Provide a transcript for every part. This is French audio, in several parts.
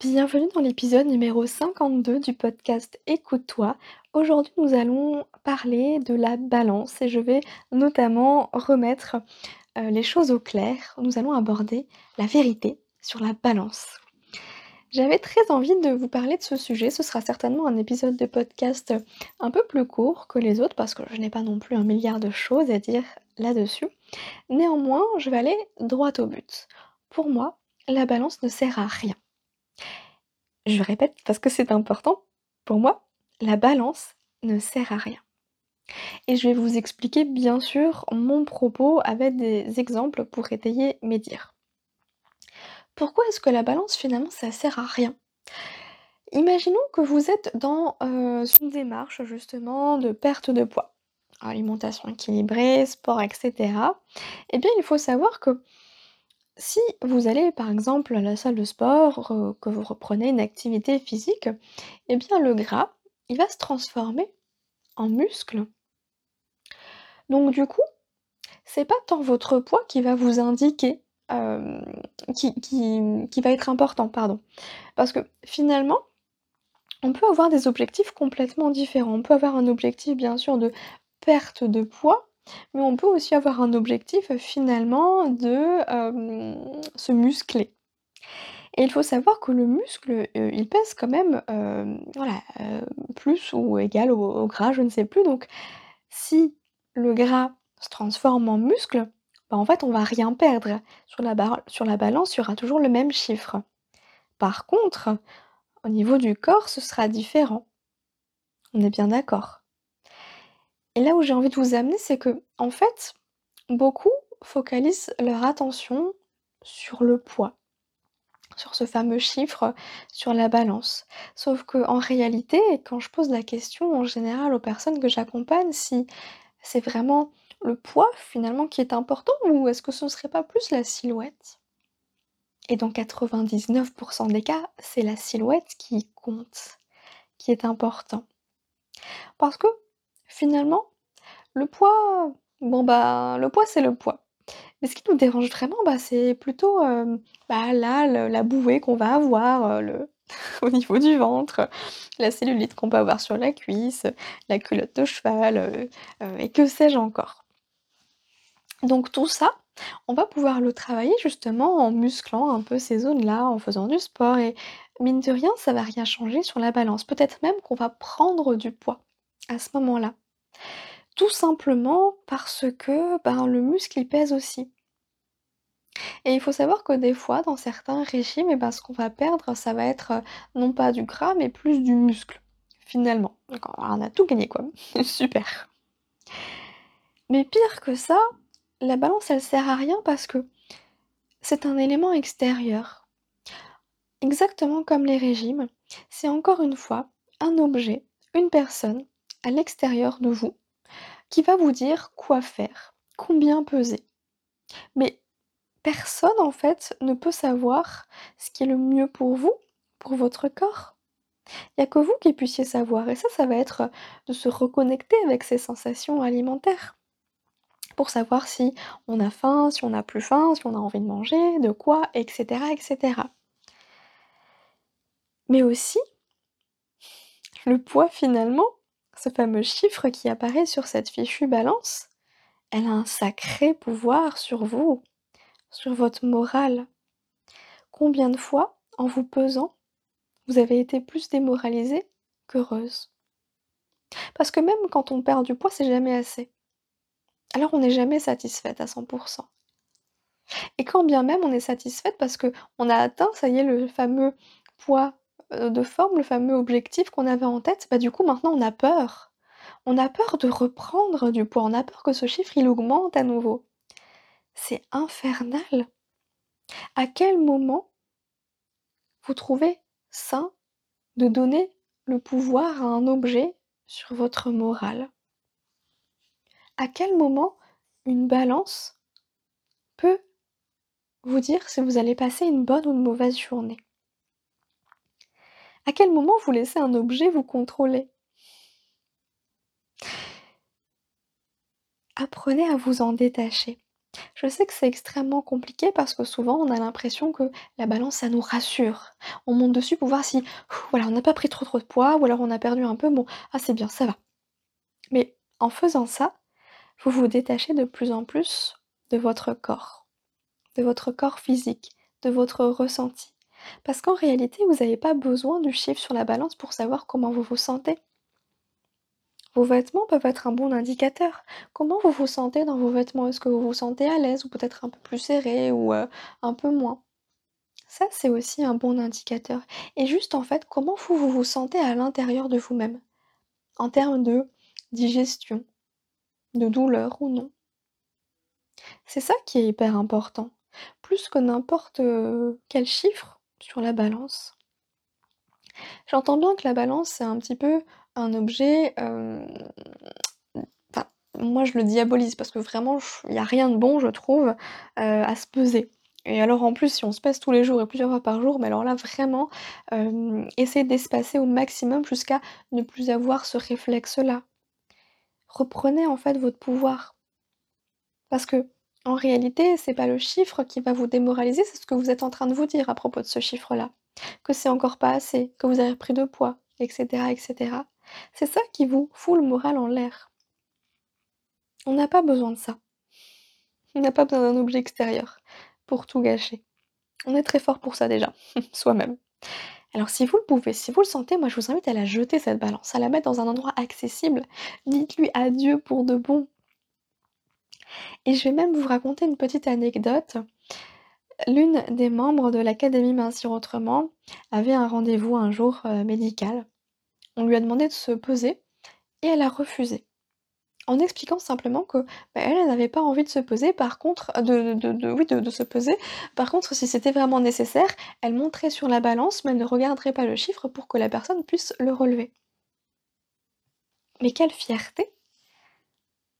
Bienvenue dans l'épisode numéro 52 du podcast Écoute-toi. Aujourd'hui nous allons parler de la balance et je vais notamment remettre euh, les choses au clair. Nous allons aborder la vérité sur la balance. J'avais très envie de vous parler de ce sujet. Ce sera certainement un épisode de podcast un peu plus court que les autres parce que je n'ai pas non plus un milliard de choses à dire là-dessus. Néanmoins, je vais aller droit au but. Pour moi, la balance ne sert à rien. Je répète parce que c'est important. Pour moi, la balance ne sert à rien. Et je vais vous expliquer bien sûr mon propos avec des exemples pour étayer mes dires. Pourquoi est-ce que la balance finalement ça sert à rien? Imaginons que vous êtes dans euh, une démarche justement de perte de poids, alimentation équilibrée, sport, etc. Eh bien il faut savoir que si vous allez par exemple à la salle de sport, que vous reprenez une activité physique, eh bien le gras, il va se transformer en muscle. Donc du coup, c'est pas tant votre poids qui va vous indiquer, euh, qui va être important, pardon. Parce que finalement, on peut avoir des objectifs complètement différents. On peut avoir un objectif bien sûr de perte de poids, mais on peut aussi avoir un objectif finalement de se muscler. Et il faut savoir que le muscle, il pèse quand même, plus ou égal au, gras, je ne sais plus. Donc, si le gras se transforme en muscle, bah, en fait, on va rien perdre. Sur la, sur la balance, il y aura toujours le même chiffre. Par contre, au niveau du corps, ce sera différent. On est bien d'accord. Et là où j'ai envie de vous amener, c'est que, en fait, beaucoup focalisent leur attention sur le poids, sur ce fameux chiffre, sur la balance. Sauf que en réalité, quand je pose la question en général aux personnes que j'accompagne, si c'est vraiment le poids finalement qui est important ou est-ce que ce ne serait pas plus la silhouette? Et dans 99% des cas, c'est la silhouette qui compte, qui est important. Parce que Finalement, le poids, bon bah, le poids c'est le poids. Mais ce qui nous dérange vraiment, bah, c'est plutôt, hem, bah, là, la bouée qu'on va avoir, le au niveau du ventre, la cellulite qu'on peut avoir sur la cuisse, la culotte de cheval, heu et que sais-je encore. Donc tout ça, on va pouvoir le travailler justement en musclant un peu ces zones-là, en faisant du sport et mine de rien, ça va rien changer sur la balance. Peut-être même qu'on va prendre du poids à ce moment-là. Tout simplement parce que, ben, le muscle, il pèse aussi. Et il faut savoir que des fois, dans certains régimes, et ben, ce qu'on va perdre, ça va être, heu, non pas du gras, mais plus du muscle, finalement. On a tout gagné, quoi. Super. Mais pire que ça, la balance, elle sert à rien parce que c'est un élément extérieur. Exactement comme les régimes, c'est encore une fois un objet, une personne à l'extérieur de vous qui va vous dire quoi faire, combien peser. Mais personne en fait ne peut savoir ce qui est le mieux pour vous, pour votre corps. Il n'y a que vous qui puissiez savoir. Et ça, ça va être de se reconnecter avec ses sensations alimentaires. Pour savoir si on a faim, si on n'a plus faim, si on a envie de manger, de quoi, etc. etc. Mais aussi, le poids finalement, ce fameux chiffre qui apparaît sur cette fichue balance, elle a un sacré pouvoir sur vous, sur votre morale. Combien de fois, en vous pesant, vous avez été plus démoralisée qu'heureuse? Parce que même quand on perd du poids, c'est jamais assez. Alors on n'est jamais satisfaite à 100%. Et quand bien même on est satisfaite parce que on a atteint, ça y est, le fameux poids de forme, le fameux objectif qu'on avait en tête, bah, du coup maintenant on a peur. On a peur de reprendre du poids, on a peur que ce chiffre il augmente à nouveau. C'est infernal. À quel moment vous trouvez sain de donner le pouvoir à un objet sur votre morale? À quel moment une balance peut vous dire si vous allez passer une bonne ou une mauvaise journée? À quel moment vous laissez un objet vous contrôler? Apprenez à vous en détacher. Je sais que c'est extrêmement compliqué parce que souvent on a l'impression que la balance ça nous rassure. On monte dessus pour voir si, voilà, on n'a pas pris trop, trop de poids ou alors on a perdu un peu, bon, ah c'est bien, ça va. Mais en faisant ça, vous vous détachez de plus en plus de votre corps, de votre corps physique, de votre ressenti. Parce qu'en réalité, vous n'avez pas besoin du chiffre sur la balance pour savoir comment vous vous sentez. Vos vêtements peuvent être un bon indicateur. Comment vous vous sentez dans vos vêtements? Est-ce que vous vous sentez à l'aise ou peut-être un peu plus serré ou heu, un peu moins? Ça, c'est aussi un bon indicateur et juste, en fait, comment vous, vous vous sentez à l'intérieur de vous-même? En termes de digestion, de douleur ou non? C'est ça qui est hyper important, plus que n'importe, heu, quel chiffre sur la balance. J'entends bien que la balance, c'est un petit peu un objet, moi je le diabolise parce que vraiment il y a rien de bon je trouve, heu, à se peser et alors en plus si on se pèse tous les jours et plusieurs fois par jour, mais alors là vraiment, essayez d'espacer au maximum jusqu'à ne plus avoir ce réflexe-là. Reprenez en fait votre pouvoir. Parce que en réalité, c'est pas le chiffre qui va vous démoraliser, c'est ce que vous êtes en train de vous dire à propos de ce chiffre-là. Que c'est encore pas assez, que vous avez pris de poids et cetera et cetera. C'est ça qui vous fout le moral en l'air. On n'a pas besoin de ça. On n'a pas besoin d'un objet extérieur pour tout gâcher. On est très fort pour ça déjà, soi-même. Alors si vous le pouvez, si vous le sentez, moi je vous invite à la jeter cette balance, à la mettre dans un endroit accessible. Dites-lui adieu pour de bon. Et je vais même vous raconter une petite anecdote. L'une des membres de l'académie Mincir Autrement avait un rendez-vous un jour, heu, médical. On lui a demandé de se peser et elle a refusé. En expliquant simplement que, bah, elle, n'avait pas envie de se peser, par contre. Par contre, si c'était vraiment nécessaire, elle monterait sur la balance, mais elle ne regarderait pas le chiffre pour que la personne puisse le relever. Mais quelle fierté!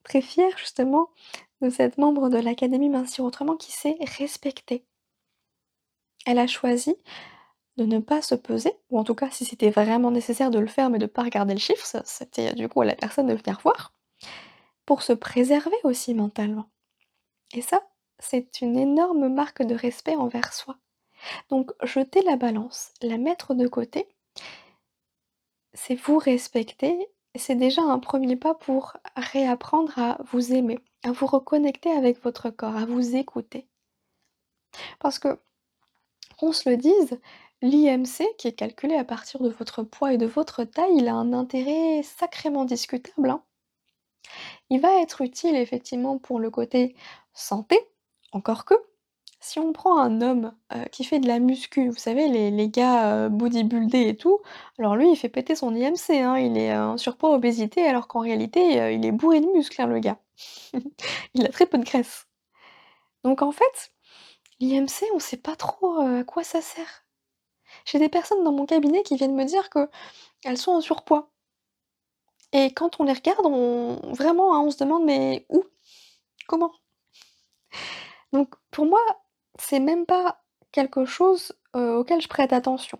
Très fière justement de cette membre de l'académie Mincir Autrement qui s'est respectée. Elle a choisi de ne pas se peser, ou en tout cas si c'était vraiment nécessaire de le faire, mais de pas regarder le chiffre, c'était du coup à la personne de venir voir, pour se préserver aussi mentalement. Et ça, c'est une énorme marque de respect envers soi. Donc jeter la balance, la mettre de côté, c'est vous respecter, c'est déjà un premier pas pour réapprendre à vous aimer, à vous reconnecter avec votre corps, à vous écouter. Parce que, qu'on se le dise, l'IMC qui est calculé à partir de votre poids et de votre taille, il a un intérêt sacrément discutable, hein. Il va être utile effectivement pour le côté santé, encore que, si on prend un homme, heu, qui fait de la muscu, vous savez les gars, heu, bodybuildés et tout, alors lui il fait péter son IMC, hein, il est en surpoids, obésité, alors qu'en réalité, il est bourré de muscles, hein, le gars. Il a très peu de graisse. Donc en fait, l'IMC on sait pas trop, heu, à quoi ça sert. J'ai des personnes dans mon cabinet qui viennent me dire qu'elles sont en surpoids. Et quand on les regarde, on vraiment, hein, on se demande: «Mais où? Comment?» donc pour moi, c'est même pas quelque chose, heu, auquel je prête attention.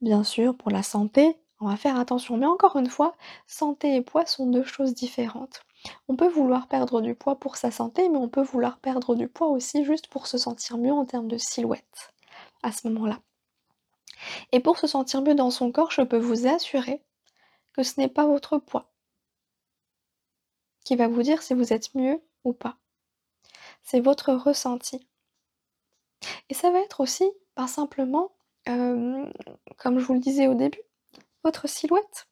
Bien sûr, pour la santé, on va faire attention, mais encore une fois, santé et poids sont 2 choses différentes. On peut vouloir perdre du poids pour sa santé, mais on peut vouloir perdre du poids aussi juste pour se sentir mieux en termes de silhouette, à ce moment-là. Et pour se sentir mieux dans son corps, je peux vous assurer que ce n'est pas votre poids qui va vous dire si vous êtes mieux ou pas. C'est votre ressenti. Et ça va être aussi, ben, simplement, hem, comme je vous le disais au début, votre silhouette.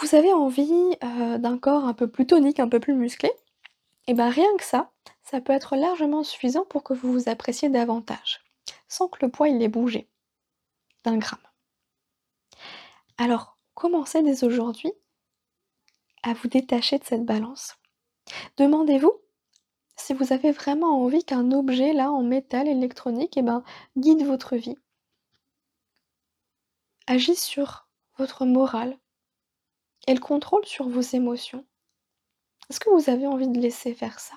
Vous avez envie, d'un corps un peu plus tonique, un peu plus musclé, et bah, rien que ça, ça peut être largement suffisant pour que vous vous appréciez davantage, sans que le poids il ait bougé d'un gramme. Alors, commencez dès aujourd'hui à vous détacher de cette balance. Demandez-vous si vous avez vraiment envie qu'un objet là en métal électronique et ben, guide votre vie. agit sur votre morale et le contrôle sur vos émotions. Est-ce que vous avez envie de laisser faire ça?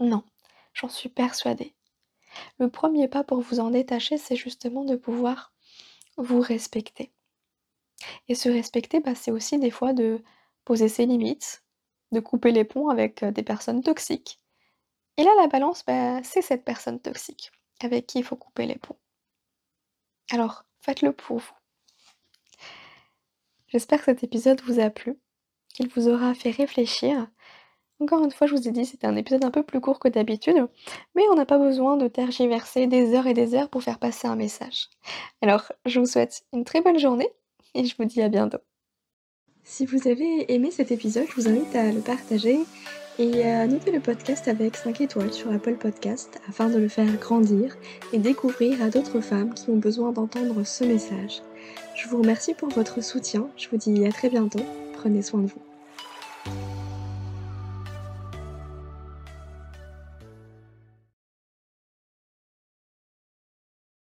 Non, j'en suis persuadée. Le premier pas pour vous en détacher, c'est justement de pouvoir vous respecter. Et se respecter, bah, c'est aussi des fois de poser ses limites, de couper les ponts avec des personnes toxiques. Et là, la balance, bah, c'est cette personne toxique avec qui il faut couper les ponts. Alors, faites-le pour vous. J'espère que cet épisode vous a plu, qu'il vous aura fait réfléchir. Encore une fois, je vous ai dit, c'était un épisode un peu plus court que d'habitude, mais on n'a pas besoin de tergiverser des heures et des heures pour faire passer un message. Alors, je vous souhaite une très bonne journée et je vous dis à bientôt. Si vous avez aimé cet épisode, je vous invite à le partager et à noter le podcast avec 5 étoiles sur Apple Podcast afin de le faire grandir et découvrir à d'autres femmes qui ont besoin d'entendre ce message. Je vous remercie pour votre soutien, je vous dis à très bientôt, prenez soin de vous.